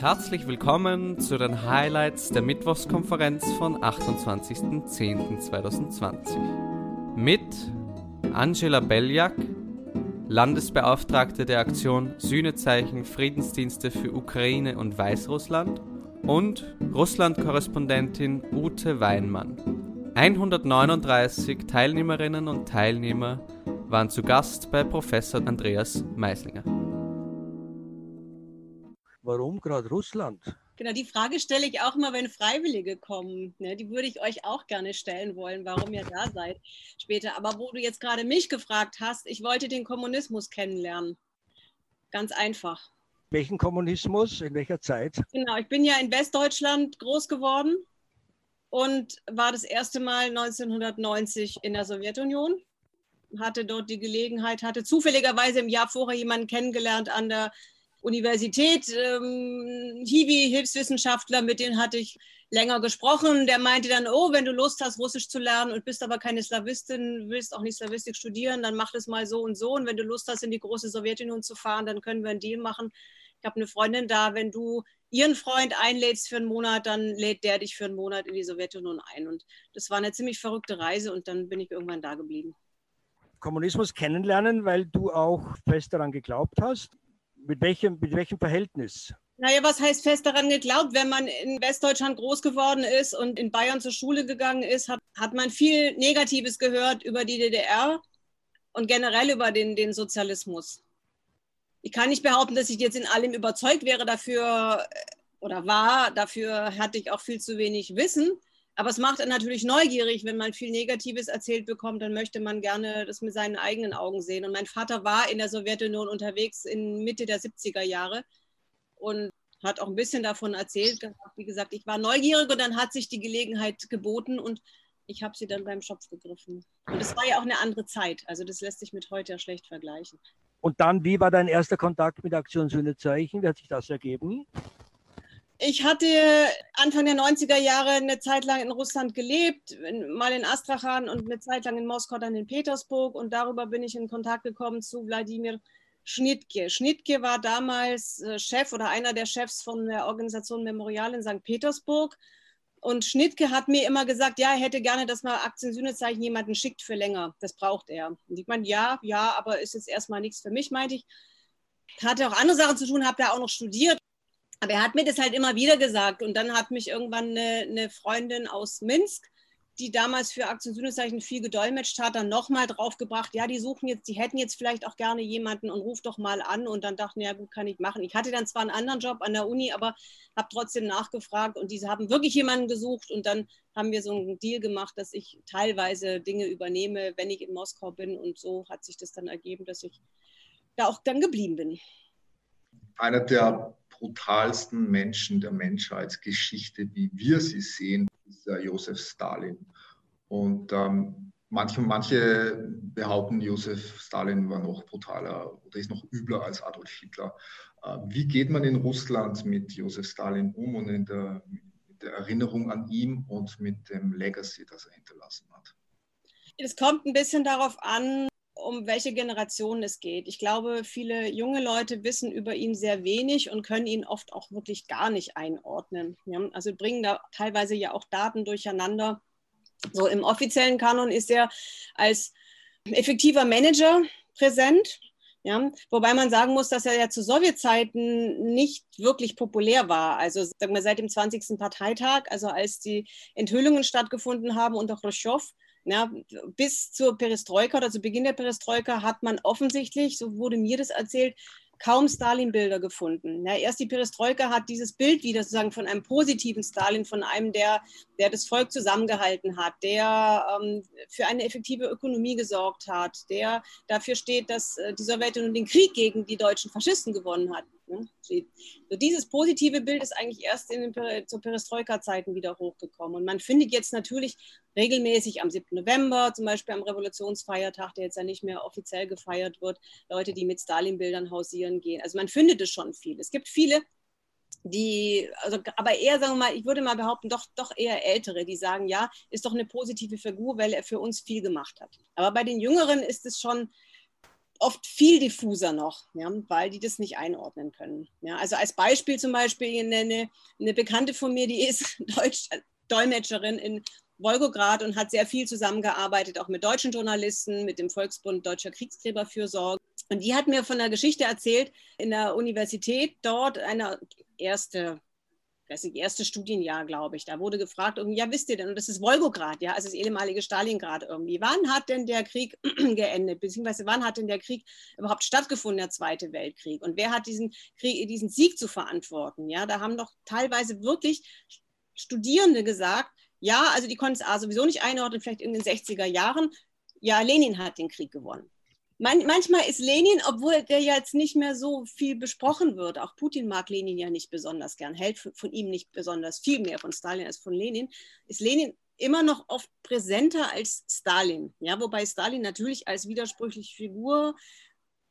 Herzlich willkommen zu den Highlights der Mittwochskonferenz von 28.10.2020 mit Angela Beljak, Landesbeauftragte der Aktion Sühnezeichen Friedensdienste für Ukraine und Weißrussland und Russland-Korrespondentin Ute Weinmann. 139 Teilnehmerinnen und Teilnehmer waren zu Gast bei Professor Andreas Meislinger. Warum gerade Russland? Genau, die Frage stelle ich auch immer, wenn Freiwillige kommen. Ne? Die würde ich euch auch gerne stellen wollen, warum ihr da seid später. Aber wo du jetzt gerade mich gefragt hast, ich wollte den Kommunismus kennenlernen. Ganz einfach. Welchen Kommunismus? In welcher Zeit? Genau, ich bin ja in Westdeutschland groß geworden und war das erste Mal 1990 in der Sowjetunion. Hatte dort die Gelegenheit, hatte zufälligerweise im Jahr vorher jemanden kennengelernt an der Universität, ähm, Hiwi, Hilfswissenschaftler, mit denen hatte ich länger gesprochen. Der meinte dann, oh, wenn du Lust hast, Russisch zu lernen und bist aber keine Slawistin, willst auch nicht Slawistik studieren, dann mach das mal so und so. Und wenn du Lust hast, in die große Sowjetunion zu fahren, dann können wir einen Deal machen. Ich habe eine Freundin da, wenn du ihren Freund einlädst für einen Monat, dann lädt der dich für einen Monat in die Sowjetunion ein. Und das war eine ziemlich verrückte Reise und dann bin ich irgendwann da geblieben. Kommunismus kennenlernen, weil du auch fest daran geglaubt hast. Mit welchem, mit welchem Verhältnis? Naja, was heißt fest daran geglaubt? Wenn man in Westdeutschland groß geworden ist und in Bayern zur Schule gegangen ist, hat, hat man viel Negatives gehört über die DDR und generell über den, den Sozialismus. Ich kann nicht behaupten, dass ich jetzt in allem überzeugt wäre dafür äh, oder war. Dafür hatte ich auch viel zu wenig Wissen. Aber es macht natürlich neugierig, wenn man viel Negatives erzählt bekommt, dann möchte man gerne das mit seinen eigenen Augen sehen. Und mein Vater war in der Sowjetunion unterwegs in Mitte der 70er Jahre und hat auch ein bisschen davon erzählt. Wie gesagt, ich war neugierig und dann hat sich die Gelegenheit geboten und ich habe sie dann beim Schopf gegriffen. Und es war ja auch eine andere Zeit. Also das lässt sich mit heute ja schlecht vergleichen. Und dann, wie war dein erster Kontakt mit Aktion Sühnezeichen? Wie hat sich das ergeben? Ich hatte Anfang der 90er Jahre eine Zeit lang in Russland gelebt, mal in Astrachan und eine Zeit lang in Moskau, dann in Petersburg. Und darüber bin ich in Kontakt gekommen zu Wladimir Schnitke. Schnitke war damals äh, Chef oder einer der Chefs von der Organisation Memorial in St. Petersburg. Und Schnitke hat mir immer gesagt, ja, er hätte gerne, dass man Aktiensühnezeichen jemanden schickt für länger. Das braucht er. Und ich meine, ja, ja, aber ist jetzt erstmal nichts für mich, meinte ich. Hatte auch andere Sachen zu tun, habe ja auch noch studiert. Aber er hat mir das halt immer wieder gesagt. Und dann hat mich irgendwann eine, eine Freundin aus Minsk, die damals für Aktion Sühnezeichen viel gedolmetscht hat, dann nochmal draufgebracht, ja, die suchen jetzt, die hätten jetzt vielleicht auch gerne jemanden und ruf doch mal an. Und dann dachten, ja gut, kann ich machen. Ich hatte dann zwar einen anderen Job an der Uni, aber habe trotzdem nachgefragt und diese haben wirklich jemanden gesucht. Und dann haben wir so einen Deal gemacht, dass ich teilweise Dinge übernehme, wenn ich in Moskau bin. Und so hat sich das dann ergeben, dass ich da auch dann geblieben bin. Einer der brutalsten Menschen der Menschheitsgeschichte, wie wir sie sehen, ist der Josef Stalin. Und ähm, manche, manche behaupten, Josef Stalin war noch brutaler oder ist noch übler als Adolf Hitler. Äh, wie geht man in Russland mit Josef Stalin um und in der, mit der Erinnerung an ihn und mit dem Legacy, das er hinterlassen hat? Es kommt ein bisschen darauf an, um welche Generation es geht. Ich glaube, viele junge Leute wissen über ihn sehr wenig und können ihn oft auch wirklich gar nicht einordnen. Ja? Also bringen da teilweise ja auch Daten durcheinander. So im offiziellen Kanon ist er als effektiver Manager präsent. Ja, wobei man sagen muss, dass er ja zu Sowjetzeiten nicht wirklich populär war. Also sagen wir, seit dem 20. Parteitag, also als die Enthüllungen stattgefunden haben unter Khrushchev, ja, bis zur Perestroika oder zu Beginn der Perestroika hat man offensichtlich, so wurde mir das erzählt, kaum Stalin-Bilder gefunden. Ja, erst die Perestroika hat dieses Bild wieder sozusagen von einem positiven Stalin, von einem, der, der das Volk zusammengehalten hat, der ähm, für eine effektive Ökonomie gesorgt hat, der dafür steht, dass äh, die Sowjetunion den Krieg gegen die deutschen Faschisten gewonnen hat. Ne? So dieses positive Bild ist eigentlich erst in den zu Perestroika-Zeiten wieder hochgekommen. Und man findet jetzt natürlich regelmäßig am 7. November, zum Beispiel am Revolutionsfeiertag, der jetzt ja nicht mehr offiziell gefeiert wird, Leute, die mit Stalin-Bildern hausieren gehen. Also man findet es schon viel. Es gibt viele, die, also, aber eher, sagen wir mal, ich würde mal behaupten, doch, doch eher Ältere, die sagen, ja, ist doch eine positive Figur, weil er für uns viel gemacht hat. Aber bei den Jüngeren ist es schon, oft viel diffuser noch, ja, weil die das nicht einordnen können. Ja, also als Beispiel zum Beispiel eine, eine Bekannte von mir, die ist Deutsch, Dolmetscherin in Wolgograd und hat sehr viel zusammengearbeitet, auch mit deutschen Journalisten, mit dem Volksbund Deutscher Kriegsgräberfürsorge. Und die hat mir von einer Geschichte erzählt in der Universität dort, eine erste das erste Studienjahr, glaube ich. Da wurde gefragt, ja, wisst ihr denn, und das ist Wolgograd, ja, also das ehemalige Stalingrad irgendwie. Wann hat denn der Krieg geendet? Beziehungsweise wann hat denn der Krieg überhaupt stattgefunden, der Zweite Weltkrieg? Und wer hat diesen Krieg, diesen Sieg zu verantworten? Ja, da haben doch teilweise wirklich Studierende gesagt, ja, also die konnten es A sowieso nicht einordnen, vielleicht in den 60er Jahren. Ja, Lenin hat den Krieg gewonnen. Man, manchmal ist Lenin, obwohl der jetzt nicht mehr so viel besprochen wird, auch Putin mag Lenin ja nicht besonders gern, hält von ihm nicht besonders viel mehr von Stalin als von Lenin, ist Lenin immer noch oft präsenter als Stalin. Ja, wobei Stalin natürlich als widersprüchliche Figur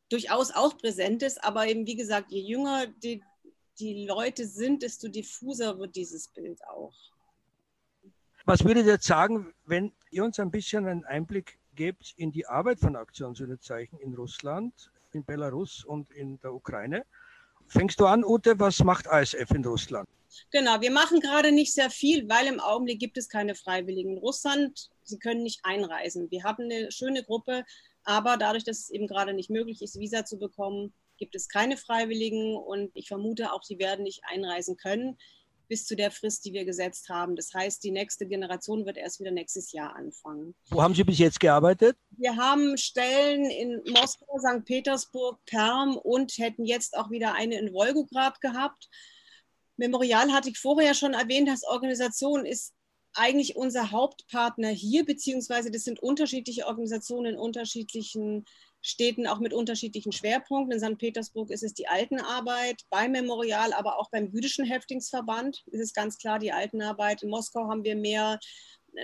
durchaus auch präsent ist, aber eben wie gesagt, je jünger die, die Leute sind, desto diffuser wird dieses Bild auch. Was würdet ihr jetzt sagen, wenn ihr uns ein bisschen einen Einblick gebt in die Arbeit von Aktion Sühnezeichen in Russland, in Belarus und in der Ukraine. Fängst du an, Ute, was macht ASF in Russland? Genau, wir machen gerade nicht sehr viel, weil im Augenblick gibt es keine Freiwilligen in Russland. Sie können nicht einreisen. Wir haben eine schöne Gruppe, aber dadurch, dass es eben gerade nicht möglich ist, Visa zu bekommen, gibt es keine Freiwilligen und ich vermute auch, sie werden nicht einreisen können bis zu der Frist, die wir gesetzt haben. Das heißt, die nächste Generation wird erst wieder nächstes Jahr anfangen. Wo haben Sie bis jetzt gearbeitet? Wir haben Stellen in Moskau, St. Petersburg, Perm und hätten jetzt auch wieder eine in Wolgograd gehabt. Memorial hatte ich vorher schon erwähnt, als Organisation ist eigentlich unser Hauptpartner hier, beziehungsweise das sind unterschiedliche Organisationen in unterschiedlichen Städten auch mit unterschiedlichen Schwerpunkten. In St. Petersburg ist es die Altenarbeit, beim Memorial, aber auch beim jüdischen Häftlingsverband ist es ganz klar die Altenarbeit. In Moskau haben wir mehr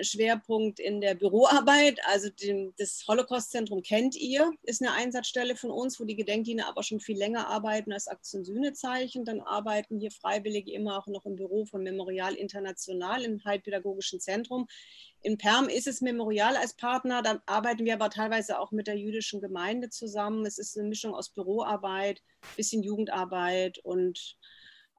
Schwerpunkt in der Büroarbeit. Also den, das Holocaust-Zentrum kennt ihr, ist eine Einsatzstelle von uns, wo die Gedenkdiener aber schon viel länger arbeiten als Aktion Sühnezeichen. Dann arbeiten hier Freiwillige immer auch noch im Büro von Memorial International im Heilpädagogischen Zentrum. In Perm ist es Memorial als Partner, da arbeiten wir aber teilweise auch mit der jüdischen Gemeinde zusammen. Es ist eine Mischung aus Büroarbeit, bisschen Jugendarbeit und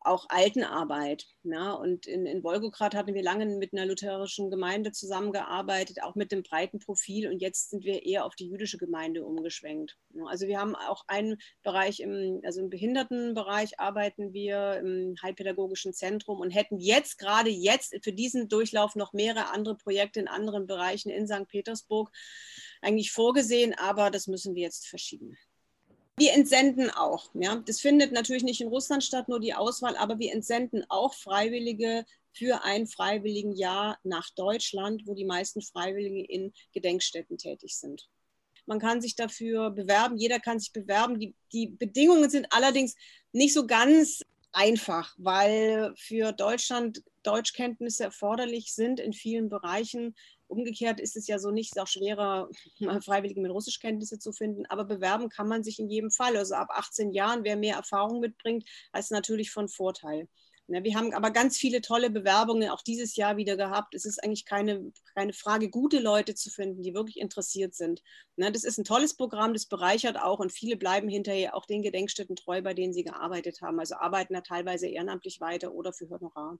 auch Altenarbeit. Ja, und in, in Wolgograd hatten wir lange mit einer lutherischen Gemeinde zusammengearbeitet, auch mit dem breiten Profil. Und jetzt sind wir eher auf die jüdische Gemeinde umgeschwenkt. Ja, also wir haben auch einen Bereich, im, also im Behindertenbereich arbeiten wir im Heilpädagogischen Zentrum und hätten jetzt, gerade jetzt, für diesen Durchlauf noch mehrere andere Projekte in anderen Bereichen in St. Petersburg eigentlich vorgesehen, aber das müssen wir jetzt verschieben. Wir entsenden auch. Ja. Das findet natürlich nicht in Russland statt, nur die Auswahl, aber wir entsenden auch Freiwillige für ein Freiwilligenjahr nach Deutschland, wo die meisten Freiwillige in Gedenkstätten tätig sind. Man kann sich dafür bewerben, jeder kann sich bewerben. Die, die Bedingungen sind allerdings nicht so ganz einfach, weil für Deutschland Deutschkenntnisse erforderlich sind in vielen Bereichen. Umgekehrt ist es ja so nicht, ist auch schwerer, Freiwillige mit Russischkenntnisse zu finden, aber bewerben kann man sich in jedem Fall. Also ab 18 Jahren, wer mehr Erfahrung mitbringt, ist natürlich von Vorteil. Ja, wir haben aber ganz viele tolle Bewerbungen auch dieses Jahr wieder gehabt. Es ist eigentlich keine, keine Frage, gute Leute zu finden, die wirklich interessiert sind. Ja, das ist ein tolles Programm, das bereichert auch und viele bleiben hinterher auch den Gedenkstätten treu, bei denen sie gearbeitet haben. Also arbeiten da teilweise ehrenamtlich weiter oder für Honorar.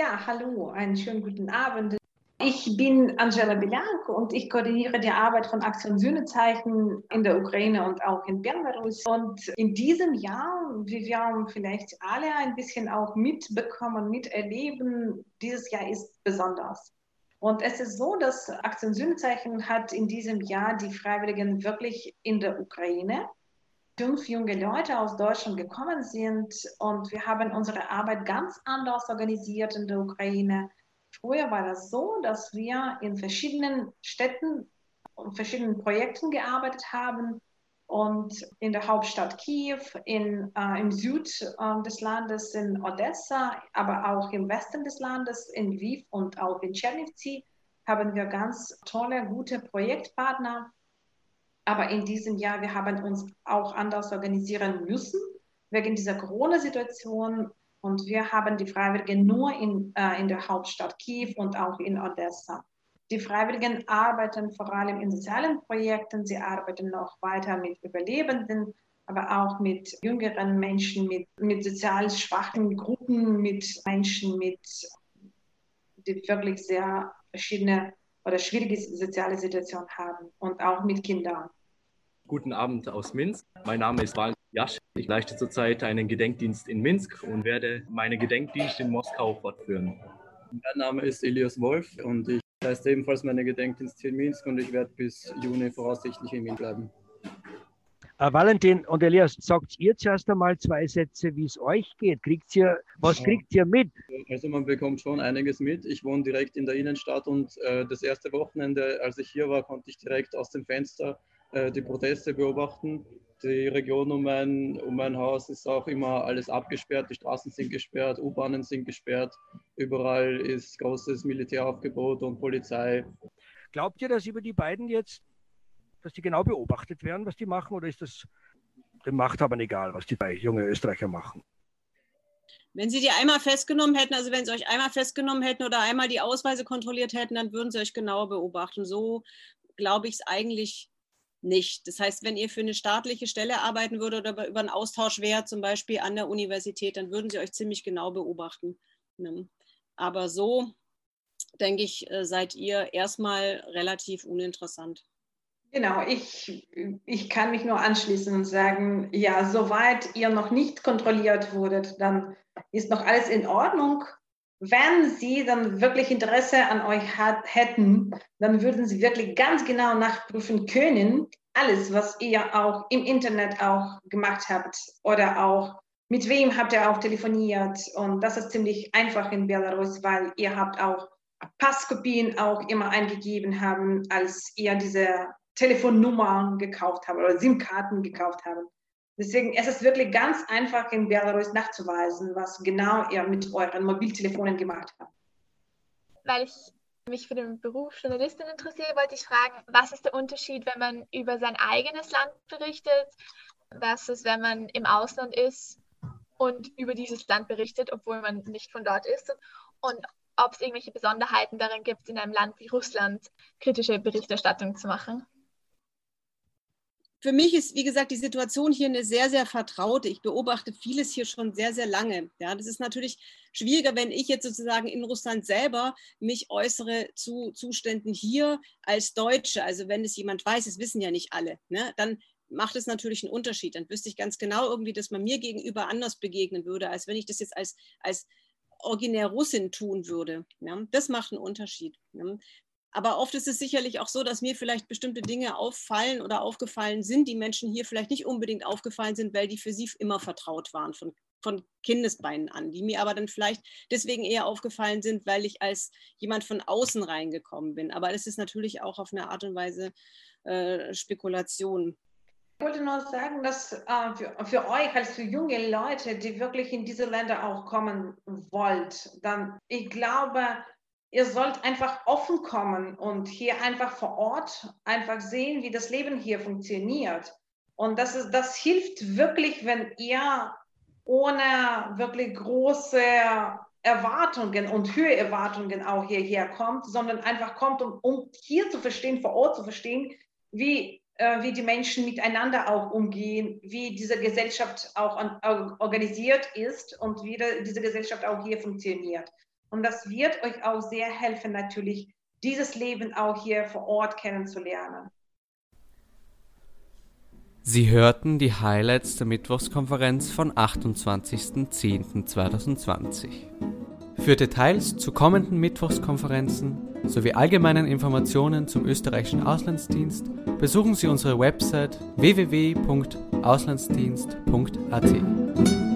Ja, hallo, einen schönen guten Abend. Ich bin Angela Bilanco und ich koordiniere die Arbeit von Aktion Sühnezeichen in der Ukraine und auch in Belarus. Und in diesem Jahr, wie wir vielleicht alle ein bisschen auch mitbekommen, miterleben, dieses Jahr ist besonders. Und es ist so, dass Aktion Sühnezeichen hat in diesem Jahr die Freiwilligen wirklich in der Ukraine fünf junge Leute aus Deutschland gekommen sind und wir haben unsere Arbeit ganz anders organisiert in der Ukraine. Früher war das so, dass wir in verschiedenen Städten und verschiedenen Projekten gearbeitet haben und in der Hauptstadt Kiew, in, äh, im Süd äh, des Landes in Odessa, aber auch im Westen des Landes in Lviv und auch in Chernivtsi haben wir ganz tolle, gute Projektpartner aber in diesem Jahr, wir haben uns auch anders organisieren müssen wegen dieser Corona-Situation. Und wir haben die Freiwilligen nur in, äh, in der Hauptstadt Kiew und auch in Odessa. Die Freiwilligen arbeiten vor allem in sozialen Projekten. Sie arbeiten noch weiter mit Überlebenden, aber auch mit jüngeren Menschen, mit, mit sozial schwachen Gruppen, mit Menschen, mit, die wirklich sehr verschiedene oder schwierige soziale Situationen haben und auch mit Kindern. Guten Abend aus Minsk. Mein Name ist Valentin Jasch. Ich leiste zurzeit einen Gedenkdienst in Minsk und werde meinen Gedenkdienst in Moskau fortführen. Mein Name ist Elias Wolf und ich leiste ebenfalls meine Gedenkdienst hier in Minsk und ich werde bis Juni voraussichtlich in Wien bleiben. Uh, Valentin und Elias, sagt ihr zuerst einmal zwei Sätze, wie es euch geht. Kriegt ihr, was kriegt ihr mit? Also man bekommt schon einiges mit. Ich wohne direkt in der Innenstadt und äh, das erste Wochenende, als ich hier war, konnte ich direkt aus dem Fenster äh, die Proteste beobachten. Die Region um mein, um mein Haus ist auch immer alles abgesperrt. Die Straßen sind gesperrt, U-Bahnen sind gesperrt. Überall ist großes Militäraufgebot und Polizei. Glaubt ihr, dass über die beiden jetzt dass die genau beobachtet werden, was die machen, oder ist das den Machthabern egal, was die drei junge Österreicher machen? Wenn sie die einmal festgenommen hätten, also wenn sie euch einmal festgenommen hätten oder einmal die Ausweise kontrolliert hätten, dann würden sie euch genauer beobachten. So glaube ich es eigentlich nicht. Das heißt, wenn ihr für eine staatliche Stelle arbeiten würdet oder über einen Austausch wäre, zum Beispiel an der Universität, dann würden sie euch ziemlich genau beobachten. Ne? Aber so, denke ich, äh, seid ihr erstmal relativ uninteressant. Genau, ich, ich kann mich nur anschließen und sagen, ja, soweit ihr noch nicht kontrolliert wurdet, dann ist noch alles in Ordnung. Wenn sie dann wirklich Interesse an euch hat, hätten, dann würden sie wirklich ganz genau nachprüfen können, alles, was ihr auch im Internet auch gemacht habt oder auch mit wem habt ihr auch telefoniert. Und das ist ziemlich einfach in Belarus, weil ihr habt auch Passkopien auch immer eingegeben haben, als ihr diese Telefonnummern gekauft haben oder SIM-Karten gekauft haben. Deswegen ist es wirklich ganz einfach in Belarus nachzuweisen, was genau ihr mit euren Mobiltelefonen gemacht habt. Weil ich mich für den Beruf Journalistin interessiere, wollte ich fragen, was ist der Unterschied, wenn man über sein eigenes Land berichtet, versus wenn man im Ausland ist und über dieses Land berichtet, obwohl man nicht von dort ist? Und ob es irgendwelche Besonderheiten darin gibt, in einem Land wie Russland kritische Berichterstattung zu machen? Für mich ist, wie gesagt, die Situation hier eine sehr, sehr vertraute. Ich beobachte vieles hier schon sehr, sehr lange. Ja, das ist natürlich schwieriger, wenn ich jetzt sozusagen in Russland selber mich äußere zu Zuständen hier als Deutsche. Also wenn es jemand weiß, es wissen ja nicht alle, ne, dann macht es natürlich einen Unterschied. Dann wüsste ich ganz genau irgendwie, dass man mir gegenüber anders begegnen würde, als wenn ich das jetzt als, als originär Russin tun würde. Ja, das macht einen Unterschied. Ja. Aber oft ist es sicherlich auch so, dass mir vielleicht bestimmte Dinge auffallen oder aufgefallen sind, die Menschen hier vielleicht nicht unbedingt aufgefallen sind, weil die für sie immer vertraut waren von, von Kindesbeinen an, die mir aber dann vielleicht deswegen eher aufgefallen sind, weil ich als jemand von außen reingekommen bin. Aber das ist natürlich auch auf eine Art und Weise äh, Spekulation. Ich wollte nur sagen, dass äh, für, für, euch als für junge Leute, die wirklich in diese Länder auch kommen wollt, dann ich glaube, ihr sollt einfach offen kommen und hier einfach vor Ort einfach sehen, wie das Leben hier funktioniert. Und das, ist, das hilft wirklich, wenn ihr ohne wirklich große Erwartungen und höhere Erwartungen auch hierher kommt, sondern einfach kommt, um, um hier zu verstehen, vor Ort zu verstehen, wie, äh, wie die Menschen miteinander auch umgehen, wie diese Gesellschaft auch an, organisiert ist und wie diese Gesellschaft auch hier funktioniert. Und das wird euch auch sehr helfen, natürlich dieses Leben auch hier vor Ort kennenzulernen. Sie hörten die Highlights der Mittwochskonferenz von 28.10.2020. Für Details zu kommenden Mittwochskonferenzen sowie allgemeinen Informationen zum österreichischen Auslandsdienst besuchen Sie unsere Website www.auslandsdienst.at.